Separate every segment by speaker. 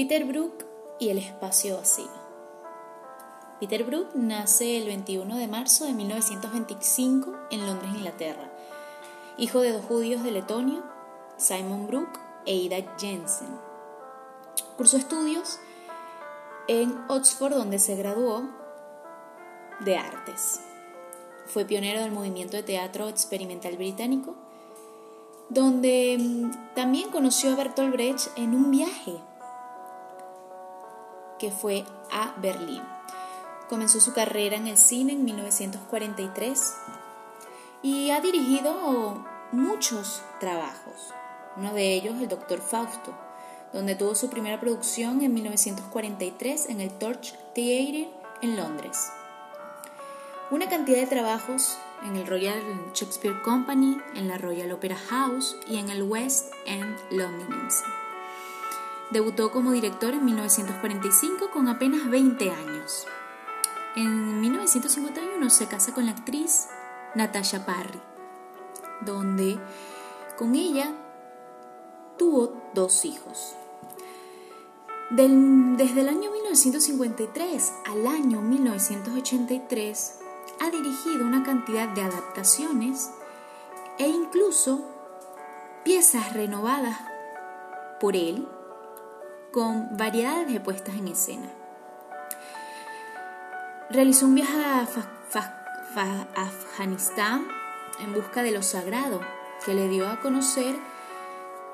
Speaker 1: Peter Brook y el espacio vacío. Peter Brook nace el 21 de marzo de 1925 en Londres, Inglaterra, hijo de dos judíos de Letonia, Simon Brook e Ida Jensen. Cursó estudios en Oxford, donde se graduó de artes. Fue pionero del movimiento de teatro experimental británico, donde mm, también conoció a Bertolt Brecht en un viaje que fue a Berlín. Comenzó su carrera en el cine en 1943 y ha dirigido muchos trabajos, uno de ellos el Doctor Fausto, donde tuvo su primera producción en 1943 en el Torch Theatre en Londres. Una cantidad de trabajos en el Royal Shakespeare Company, en la Royal Opera House y en el West End londinense. Debutó como director en 1945 con apenas 20 años. En 1951 se casa con la actriz Natasha Parry, donde con ella tuvo dos hijos. desde el año 1953 al año 1983 ha dirigido una cantidad de adaptaciones e incluso piezas renovadas por él con variedades de puestas en escena. Realizó un viaje a Afganistán en busca de lo sagrado que le dio a conocer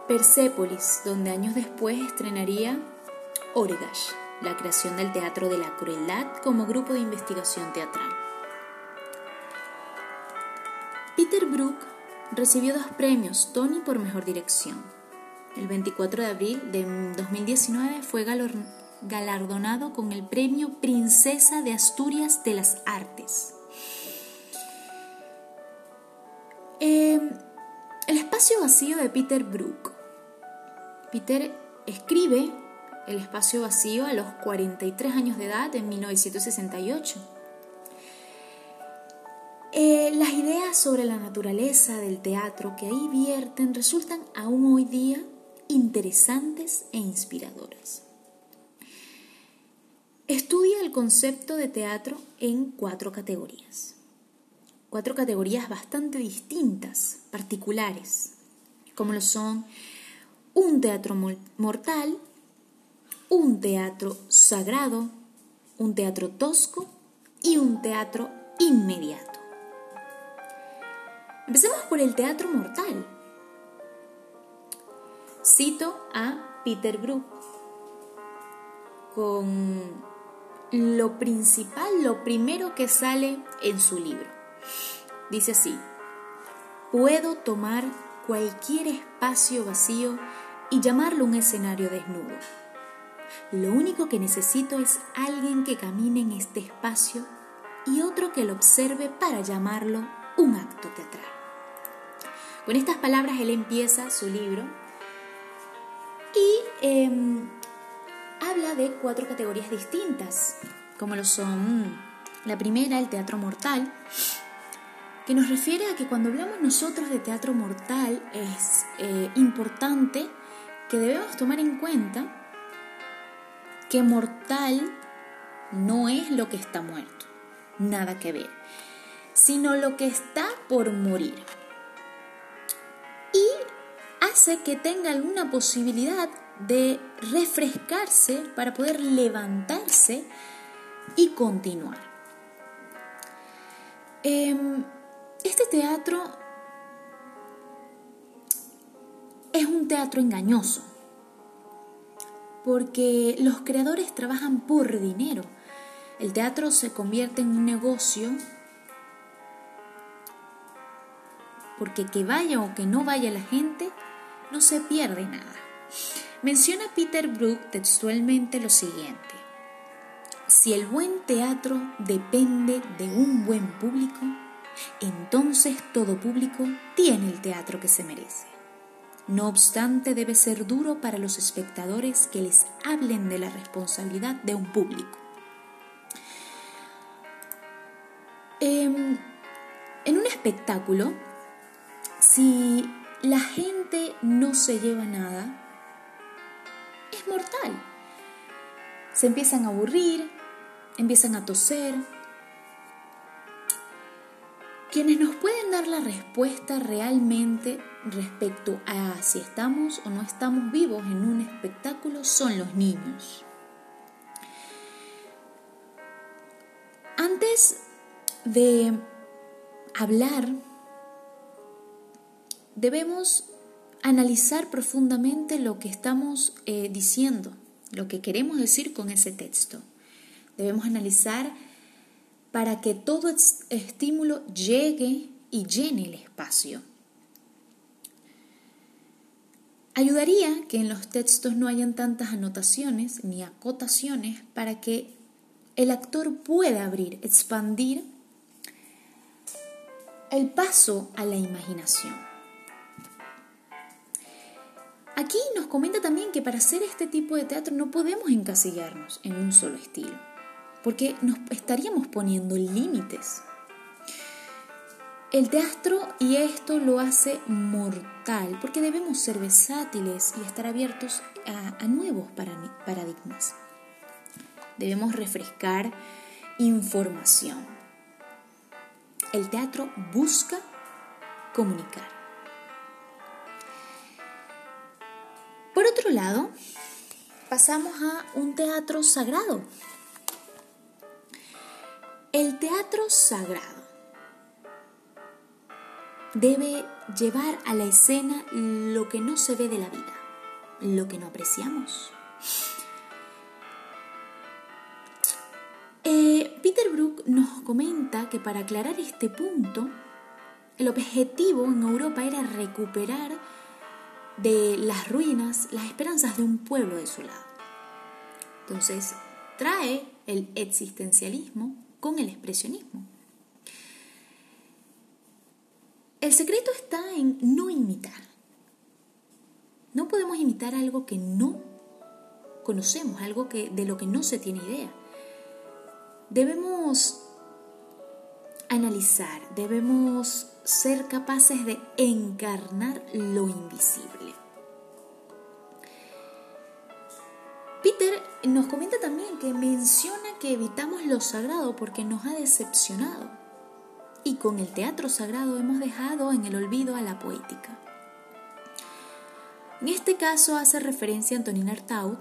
Speaker 1: Persépolis, donde años después estrenaría Orgash, la creación del Teatro de la Crueldad como grupo de investigación teatral. Peter Brook recibió dos premios Tony por mejor dirección el 24 de abril de 2019 fue galardonado con el premio Princesa de Asturias de las Artes. Em, el espacio vacío de Peter Brook. Peter escribe El espacio vacío a los 43 años de edad en 1968. Eh, las ideas sobre la naturaleza del teatro que ahí vierten resultan aún hoy día interesantes e inspiradoras. Estudia el concepto de teatro en cuatro categorías. Cuatro categorías bastante distintas, particulares, como lo son un teatro mortal, un teatro sagrado, un teatro tosco y un teatro inmediato. Empecemos por el teatro mortal. Cito a Peter Brook con lo principal, lo primero que sale en su libro. Dice así, puedo tomar cualquier espacio vacío y llamarlo un escenario desnudo. Lo único que necesito es alguien que camine en este espacio y otro que lo observe para llamarlo un acto teatral. Con estas palabras él empieza su libro y em, habla de cuatro categorías distintas, como lo son la primera, el teatro mortal, que nos refiere a que cuando hablamos nosotros de teatro mortal es eh, importante que debemos tomar en cuenta que mortal no es lo que está muerto, nada que ver, sino lo que está por morir que tenga alguna posibilidad de refrescarse para poder levantarse y continuar. Em, este teatro es un teatro engañoso, porque los creadores trabajan por dinero. El teatro se convierte en un negocio porque que vaya o que no vaya la gente, no se pierde nada. Menciona Peter Brook textualmente lo siguiente. Si el buen teatro depende de un buen público, entonces todo público tiene el teatro que se merece. No obstante, debe ser duro para los espectadores que les hablen de la responsabilidad de un público. Em, en un espectáculo, si la gente no se lleva nada, es mortal. se empiezan a aburrir, empiezan a toser. Quienes nos pueden dar la respuesta realmente respecto a si estamos o no estamos vivos en un espectáculo son los niños. Antes de hablar, debemos analizar profundamente lo que estamos eh, diciendo, lo que queremos decir con ese texto. Debemos analizar para que todo estímulo llegue y llene el espacio. Ayudaría que en los textos no hayan tantas anotaciones ni acotaciones para que el actor pueda abrir, expandir el paso a la imaginación. Aquí nos comenta también que para hacer este tipo de teatro no podemos encasillarnos en un solo estilo, porque nos estaríamos poniendo límites. El teatro y esto lo hace mortal, porque debemos ser versátiles y estar abiertos a, nuevos paradigmas. Debemos refrescar información. El teatro busca comunicar. Otro lado, pasamos a un teatro sagrado. El teatro sagrado debe llevar a la escena lo que no se ve de la vida, lo que no apreciamos. Peter Brook nos comenta que para aclarar este punto, el objetivo en Europa era recuperar de las ruinas las esperanzas de un pueblo de su lado. Entonces, trae el existencialismo con el expresionismo. El secreto está en no imitar. No podemos imitar algo que no conocemos, algo que, de lo que no se tiene idea. Debemos analizar, debemos ser capaces de encarnar lo invisible. Peter nos comenta también que menciona que evitamos lo sagrado porque nos ha decepcionado y con el teatro sagrado hemos dejado en el olvido a la poética. En este caso hace referencia a Antonin Artaud,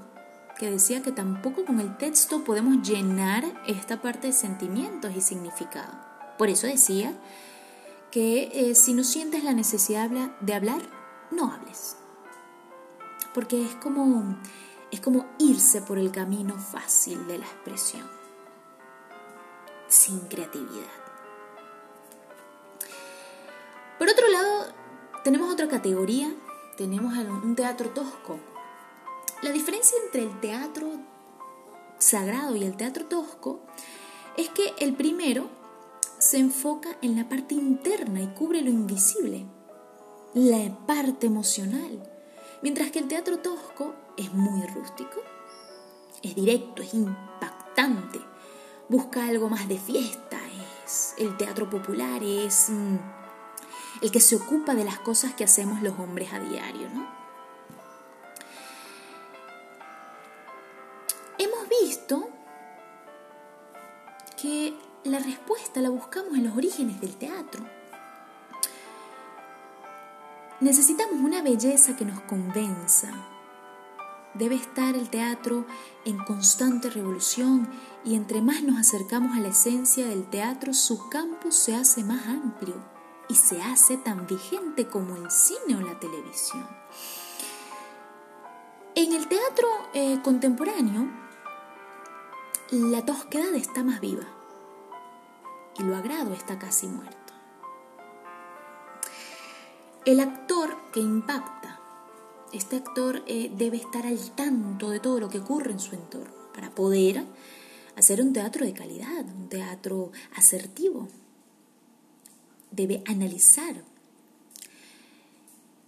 Speaker 1: que decía que tampoco con el texto podemos llenar esta parte de sentimientos y significado. Por eso decía que eh, si no sientes la necesidad de hablar, no hables. Porque es como, es como irse por el camino fácil de la expresión, sin creatividad. Por otro lado, tenemos otra categoría, tenemos un teatro tosco, la diferencia entre el teatro sagrado y el teatro tosco es que el primero se enfoca en la parte interna y cubre lo invisible, la parte emocional, mientras que el teatro tosco es muy rústico, es directo, es impactante, busca algo más de fiesta, es el teatro popular, es mm, el que se ocupa de las cosas que hacemos los hombres a diario, ¿no? visto que la respuesta la buscamos en los orígenes del teatro. Necesitamos una belleza que nos convenza. Debe estar el teatro en constante revolución y entre más nos acercamos a la esencia del teatro, su campo se hace más amplio y se hace tan vigente como el cine o la televisión. En el teatro eh, contemporáneo, la tosquedad está más viva y lo agrado está casi muerto. El actor que impacta, este actor eh, debe estar al tanto de todo lo que ocurre en su entorno para poder hacer un teatro de calidad, un teatro asertivo. Debe analizar.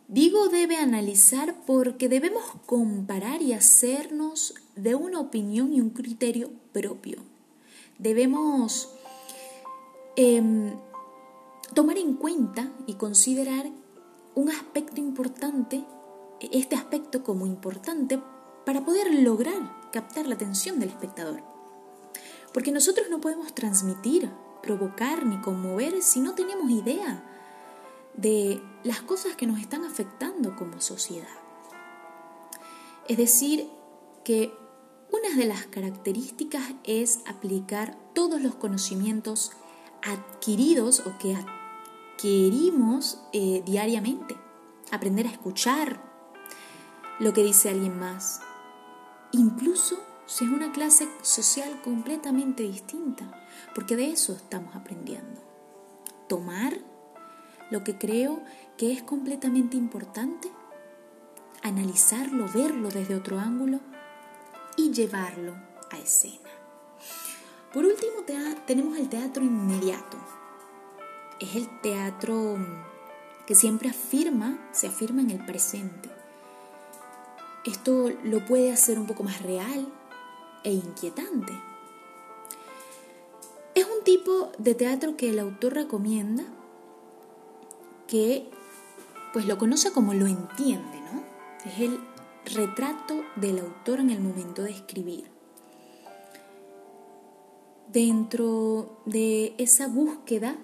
Speaker 1: Digo debe analizar porque debemos comparar y hacernos de una opinión y un criterio propio. Debemos em, tomar en cuenta y considerar un aspecto importante, este aspecto como importante para poder lograr captar la atención del espectador. Porque nosotros no podemos transmitir, provocar ni conmover si no tenemos idea de las cosas que nos están afectando como sociedad. Es decir, que una de las características es aplicar todos los conocimientos adquiridos o que adquirimos eh, diariamente. Aprender a escuchar lo que dice alguien más. Incluso si es una clase social completamente distinta, porque de eso estamos aprendiendo. Tomar lo que creo que es completamente importante, analizarlo, verlo desde otro ángulo y llevarlo a escena. Por último, tenemos el teatro inmediato. Es el teatro que siempre afirma, se afirma en el presente. Esto lo puede hacer un poco más real e inquietante. Es un tipo de teatro que el autor recomienda que pues lo conoce como lo entiende, ¿no? Es el retrato del autor en el momento de escribir. Dentro de esa búsqueda,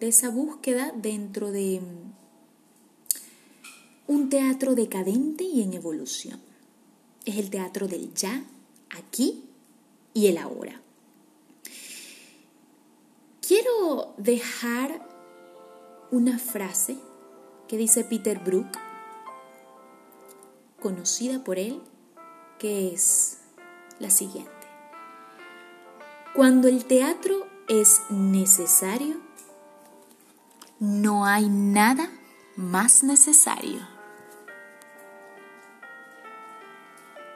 Speaker 1: de esa búsqueda dentro de mm, un teatro decadente y en evolución. Es el teatro del ya, aquí y el ahora. Quiero dejar una frase que dice Peter Brook conocida por él, que es la siguiente. Cuando el teatro es necesario, no hay nada más necesario.